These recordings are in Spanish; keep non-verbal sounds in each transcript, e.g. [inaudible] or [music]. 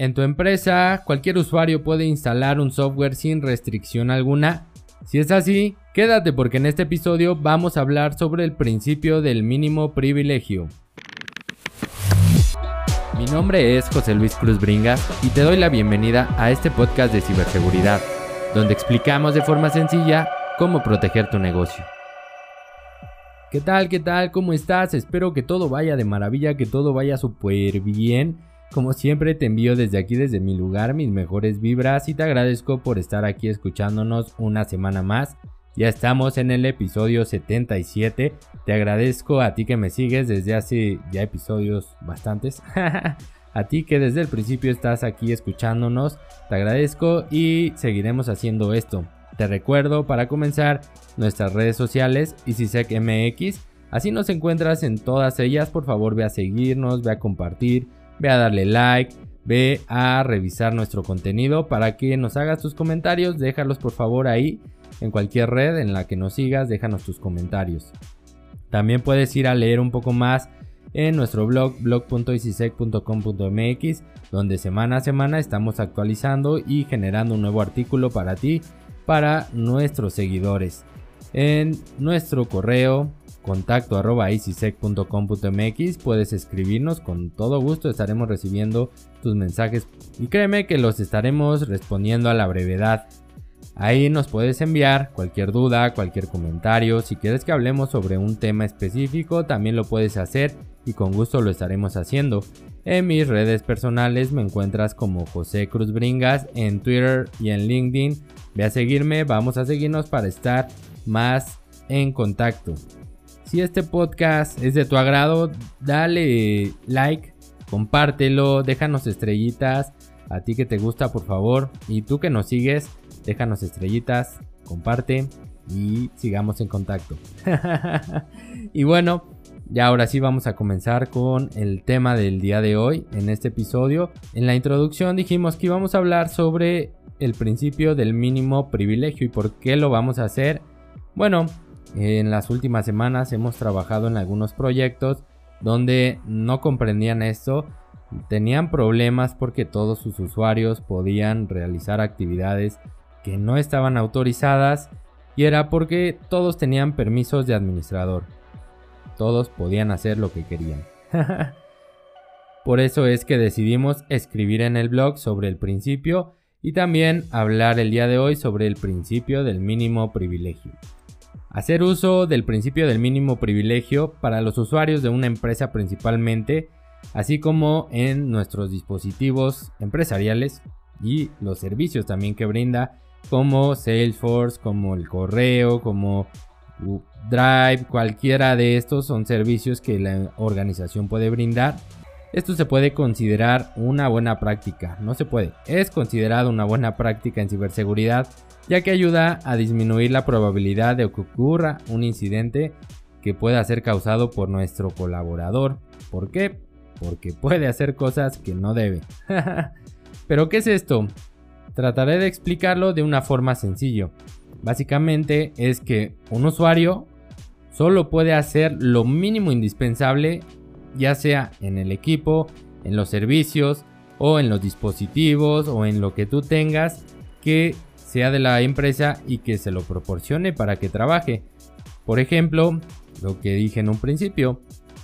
En tu empresa, cualquier usuario puede instalar un software sin restricción alguna. Si es así, quédate porque en este episodio vamos a hablar sobre el principio del mínimo privilegio. Mi nombre es José Luis Cruz Bringa y te doy la bienvenida a este podcast de ciberseguridad, donde explicamos de forma sencilla cómo proteger tu negocio. ¿Qué tal? ¿Qué tal? ¿Cómo estás? Espero que todo vaya de maravilla, que todo vaya súper bien. Como siempre te envío desde aquí, desde mi lugar, mis mejores vibras y te agradezco por estar aquí escuchándonos una semana más. Ya estamos en el episodio 77. Te agradezco a ti que me sigues desde hace ya episodios bastantes. [laughs] a ti que desde el principio estás aquí escuchándonos. Te agradezco y seguiremos haciendo esto. Te recuerdo para comenzar nuestras redes sociales MX. Así nos encuentras en todas ellas. Por favor ve a seguirnos, ve a compartir ve a darle like, ve a revisar nuestro contenido para que nos hagas tus comentarios, déjalos por favor ahí en cualquier red en la que nos sigas, déjanos tus comentarios. También puedes ir a leer un poco más en nuestro blog blog.icisec.com.mx donde semana a semana estamos actualizando y generando un nuevo artículo para ti, para nuestros seguidores. En nuestro correo contacto arroba puedes escribirnos con todo gusto estaremos recibiendo tus mensajes y créeme que los estaremos respondiendo a la brevedad. Ahí nos puedes enviar cualquier duda cualquier comentario. Si quieres que hablemos sobre un tema específico también lo puedes hacer y con gusto lo estaremos haciendo. En mis redes personales me encuentras como José Cruz Bringas en Twitter y en LinkedIn. Ve a seguirme vamos a seguirnos para estar más en contacto si este podcast es de tu agrado, dale like, compártelo, déjanos estrellitas. A ti que te gusta, por favor. Y tú que nos sigues, déjanos estrellitas, comparte y sigamos en contacto. [laughs] y bueno, ya ahora sí vamos a comenzar con el tema del día de hoy en este episodio. En la introducción dijimos que íbamos a hablar sobre el principio del mínimo privilegio y por qué lo vamos a hacer. Bueno, en las últimas semanas hemos trabajado en algunos proyectos donde no comprendían esto, tenían problemas porque todos sus usuarios podían realizar actividades que no estaban autorizadas y era porque todos tenían permisos de administrador. Todos podían hacer lo que querían. [laughs] Por eso es que decidimos escribir en el blog sobre el principio y también hablar el día de hoy sobre el principio del mínimo privilegio. Hacer uso del principio del mínimo privilegio para los usuarios de una empresa principalmente, así como en nuestros dispositivos empresariales y los servicios también que brinda, como Salesforce, como el correo, como Drive, cualquiera de estos son servicios que la organización puede brindar. Esto se puede considerar una buena práctica, no se puede, es considerado una buena práctica en ciberseguridad ya que ayuda a disminuir la probabilidad de que ocurra un incidente que pueda ser causado por nuestro colaborador. ¿Por qué? Porque puede hacer cosas que no debe. [laughs] Pero ¿qué es esto? Trataré de explicarlo de una forma sencilla. Básicamente es que un usuario solo puede hacer lo mínimo indispensable, ya sea en el equipo, en los servicios o en los dispositivos o en lo que tú tengas que sea de la empresa y que se lo proporcione para que trabaje. Por ejemplo, lo que dije en un principio,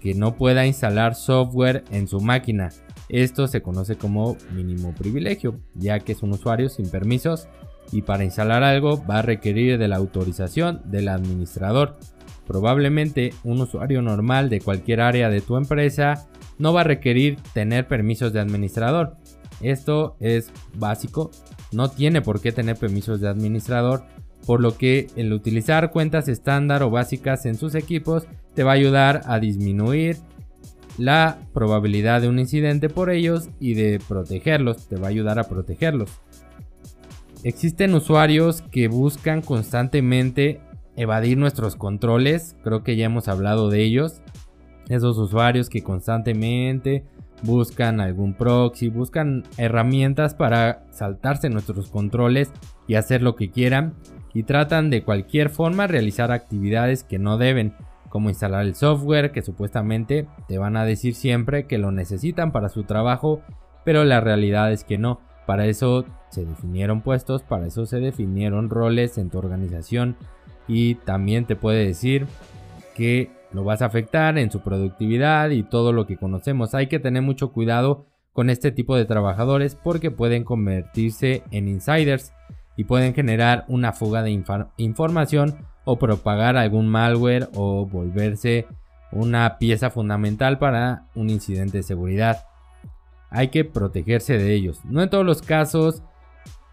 que no pueda instalar software en su máquina. Esto se conoce como mínimo privilegio, ya que es un usuario sin permisos y para instalar algo va a requerir de la autorización del administrador. Probablemente un usuario normal de cualquier área de tu empresa no va a requerir tener permisos de administrador. Esto es básico no tiene por qué tener permisos de administrador, por lo que el utilizar cuentas estándar o básicas en sus equipos te va a ayudar a disminuir la probabilidad de un incidente por ellos y de protegerlos, te va a ayudar a protegerlos. Existen usuarios que buscan constantemente evadir nuestros controles, creo que ya hemos hablado de ellos. Esos usuarios que constantemente buscan algún proxy, buscan herramientas para saltarse nuestros controles y hacer lo que quieran y tratan de cualquier forma realizar actividades que no deben, como instalar el software que supuestamente te van a decir siempre que lo necesitan para su trabajo pero la realidad es que no. Para eso se definieron puestos, para eso se definieron roles en tu organización y también te puede decir que lo vas a afectar en su productividad y todo lo que conocemos. Hay que tener mucho cuidado con este tipo de trabajadores porque pueden convertirse en insiders y pueden generar una fuga de información o propagar algún malware o volverse una pieza fundamental para un incidente de seguridad. Hay que protegerse de ellos. No en todos los casos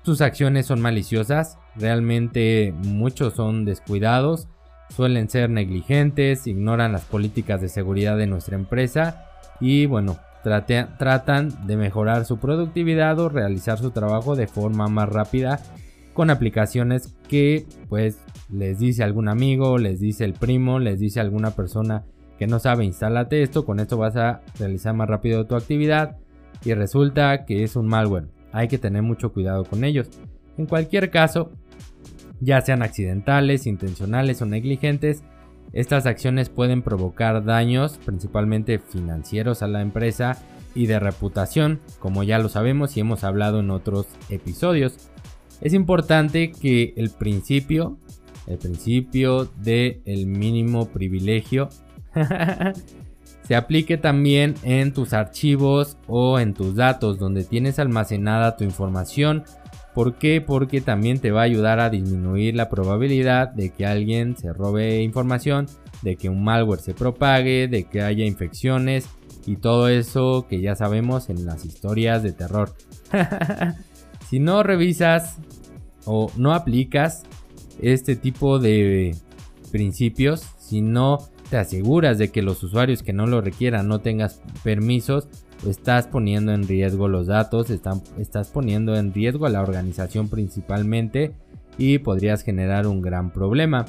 sus acciones son maliciosas, realmente muchos son descuidados, suelen ser negligentes, ignoran las políticas de seguridad de nuestra empresa y bueno, tratan de mejorar su productividad o realizar su trabajo de forma más rápida con aplicaciones que pues les dice algún amigo, les dice el primo, les dice alguna persona que no sabe, instálate esto, con esto vas a realizar más rápido tu actividad y resulta que es un malware hay que tener mucho cuidado con ellos. En cualquier caso, ya sean accidentales, intencionales o negligentes, estas acciones pueden provocar daños principalmente financieros a la empresa y de reputación, como ya lo sabemos y hemos hablado en otros episodios. Es importante que el principio, el principio del el mínimo privilegio [laughs] se aplique también en tus archivos o en tus datos donde tienes almacenada tu información. ¿Por qué? Porque también te va a ayudar a disminuir la probabilidad de que alguien se robe información, de que un malware se propague, de que haya infecciones y todo eso que ya sabemos en las historias de terror. [laughs] si no revisas o no aplicas este tipo de principios, si no te aseguras de que los usuarios que no lo requieran no tengas permisos, estás poniendo en riesgo los datos, estás poniendo en riesgo a la organización principalmente y podrías generar un gran problema.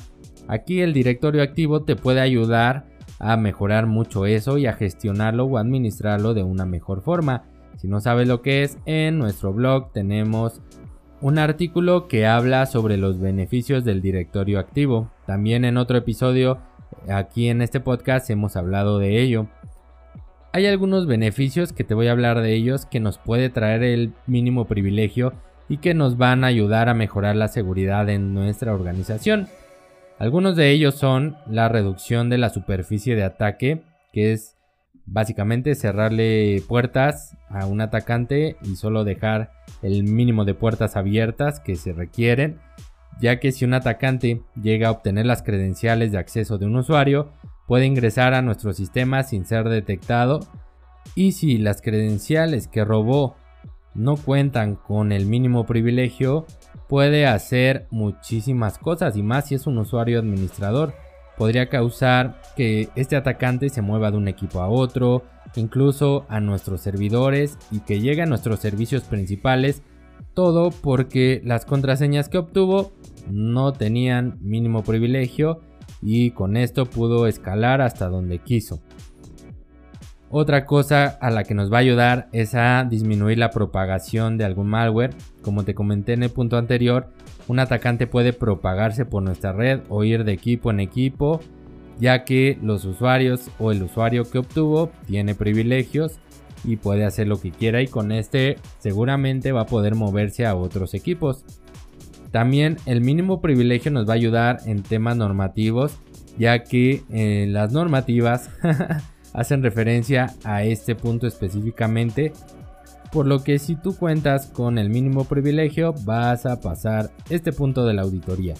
Aquí el directorio activo te puede ayudar a mejorar mucho eso y a gestionarlo o administrarlo de una mejor forma. Si no sabes lo que es, en nuestro blog tenemos un artículo que habla sobre los beneficios del directorio activo. También en otro episodio Aquí en este podcast hemos hablado de ello. Hay algunos beneficios que te voy a hablar de ellos que nos puede traer el mínimo privilegio y que nos van a ayudar a mejorar la seguridad en nuestra organización. Algunos de ellos son la reducción de la superficie de ataque, que es básicamente cerrarle puertas a un atacante y solo dejar el mínimo de puertas abiertas que se requieren ya que si un atacante llega a obtener las credenciales de acceso de un usuario, puede ingresar a nuestro sistema sin ser detectado y si las credenciales que robó no cuentan con el mínimo privilegio, puede hacer muchísimas cosas y más si es un usuario administrador. Podría causar que este atacante se mueva de un equipo a otro, incluso a nuestros servidores y que llegue a nuestros servicios principales todo porque las contraseñas que obtuvo no tenían mínimo privilegio y con esto pudo escalar hasta donde quiso. Otra cosa a la que nos va a ayudar es a disminuir la propagación de algún malware. Como te comenté en el punto anterior, un atacante puede propagarse por nuestra red o ir de equipo en equipo, ya que los usuarios o el usuario que obtuvo tiene privilegios y puede hacer lo que quiera y con este seguramente va a poder moverse a otros equipos. También el mínimo privilegio nos va a ayudar en temas normativos ya que eh, las normativas [laughs] hacen referencia a este punto específicamente por lo que si tú cuentas con el mínimo privilegio vas a pasar este punto de la auditoría.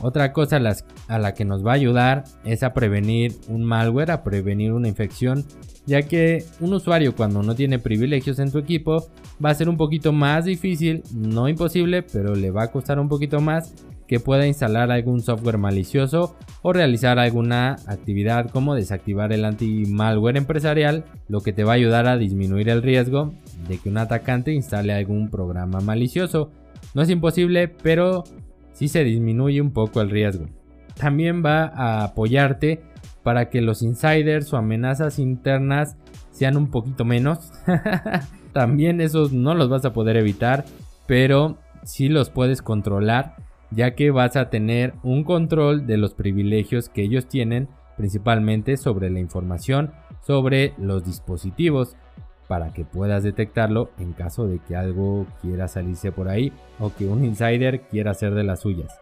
Otra cosa a la que nos va a ayudar es a prevenir un malware, a prevenir una infección ya que un usuario cuando no tiene privilegios en tu equipo va a ser un poquito más difícil, no imposible, pero le va a costar un poquito más que pueda instalar algún software malicioso o realizar alguna actividad como desactivar el anti-malware empresarial, lo que te va a ayudar a disminuir el riesgo de que un atacante instale algún programa malicioso. No es imposible, pero sí se disminuye un poco el riesgo. También va a apoyarte para que los insiders o amenazas internas sean un poquito menos. [laughs] También esos no los vas a poder evitar, pero sí los puedes controlar, ya que vas a tener un control de los privilegios que ellos tienen, principalmente sobre la información, sobre los dispositivos. Para que puedas detectarlo en caso de que algo quiera salirse por ahí o que un insider quiera hacer de las suyas.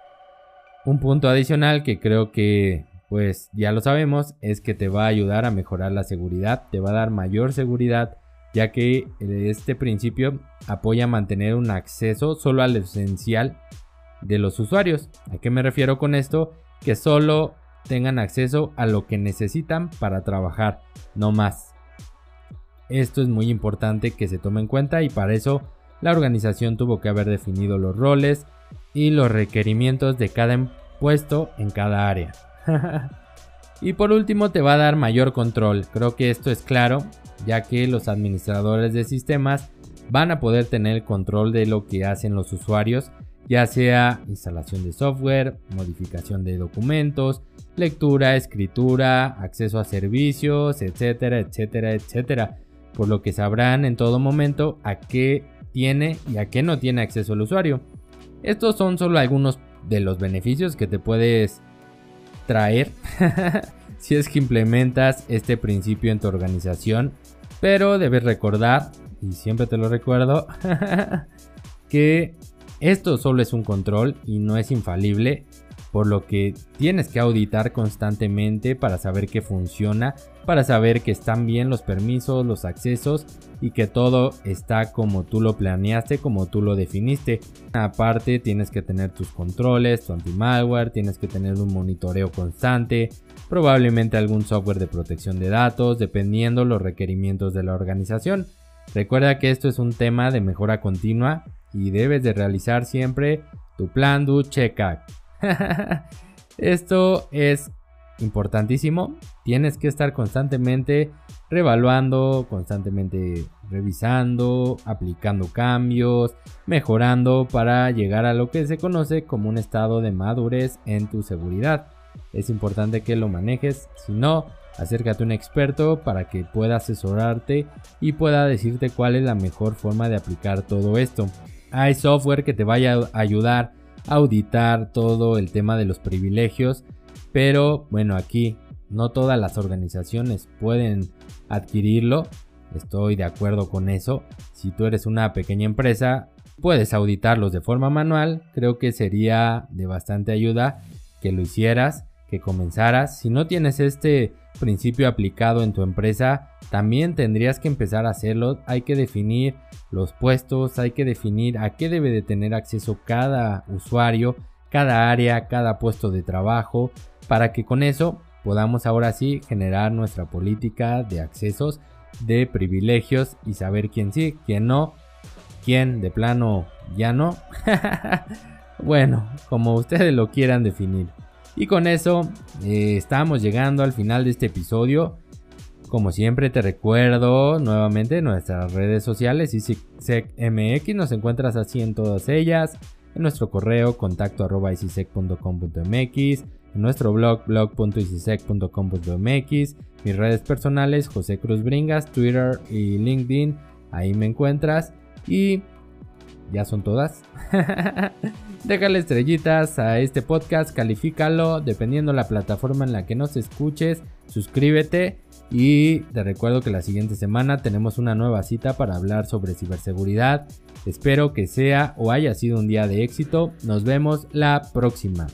Un punto adicional que creo que pues ya lo sabemos es que te va a ayudar a mejorar la seguridad, te va a dar mayor seguridad ya que este principio apoya mantener un acceso solo al esencial de los usuarios. ¿A qué me refiero con esto? Que solo tengan acceso a lo que necesitan para trabajar, no más. Esto es muy importante que se tome en cuenta y para eso la organización tuvo que haber definido los roles y los requerimientos de cada puesto en cada área. [laughs] y por último te va a dar mayor control, creo que esto es claro, ya que los administradores de sistemas van a poder tener control de lo que hacen los usuarios, ya sea instalación de software, modificación de documentos, lectura, escritura, acceso a servicios, etcétera, etcétera, etcétera, por lo que sabrán en todo momento a qué tiene y a qué no tiene acceso el usuario. Estos son solo algunos de los beneficios que te puedes traer [laughs] si es que implementas este principio en tu organización, pero debes recordar, y siempre te lo recuerdo, [laughs] que esto solo es un control y no es infalible por lo que tienes que auditar constantemente para saber que funciona, para saber que están bien los permisos, los accesos y que todo está como tú lo planeaste, como tú lo definiste. Aparte tienes que tener tus controles, tu anti-malware, tienes que tener un monitoreo constante, probablemente algún software de protección de datos, dependiendo los requerimientos de la organización. Recuerda que esto es un tema de mejora continua y debes de realizar siempre tu plan do checkup. [laughs] Esto es importantísimo. Tienes que estar constantemente revaluando, constantemente revisando, aplicando cambios, mejorando para llegar a lo que se conoce como un estado de madurez en tu seguridad. Es importante que lo manejes, si no, acércate a un experto para que pueda asesorarte y pueda decirte cuál es la mejor forma de aplicar todo esto. Hay software que te vaya a ayudar auditar todo el tema de los privilegios, pero bueno, aquí no todas las organizaciones pueden adquirirlo, estoy de acuerdo con eso. Si tú eres una pequeña empresa, puedes auditarlos de forma manual, creo que sería de bastante ayuda que lo hicieras, que comenzaras. Si no tienes este principio aplicado en tu empresa, también tendrías que empezar a hacerlo. Hay que definir los puestos, hay que definir a qué debe de tener acceso cada usuario, cada área, cada puesto de trabajo, para que con eso podamos ahora sí generar nuestra política de accesos, de privilegios y saber quién sí, quién no, quién de plano ya no. [laughs] bueno, como ustedes lo quieran definir. Y con eso eh, estamos llegando al final de este episodio. Como siempre te recuerdo nuevamente nuestras redes sociales MX nos encuentras así en todas ellas, en nuestro correo contacto en nuestro blog blog.icisec.com.mx, mis redes personales José Cruz Bringas, Twitter y LinkedIn, ahí me encuentras. Y ya son todas. [laughs] Déjale estrellitas a este podcast, califícalo dependiendo la plataforma en la que nos escuches, suscríbete y te recuerdo que la siguiente semana tenemos una nueva cita para hablar sobre ciberseguridad. Espero que sea o haya sido un día de éxito. Nos vemos la próxima.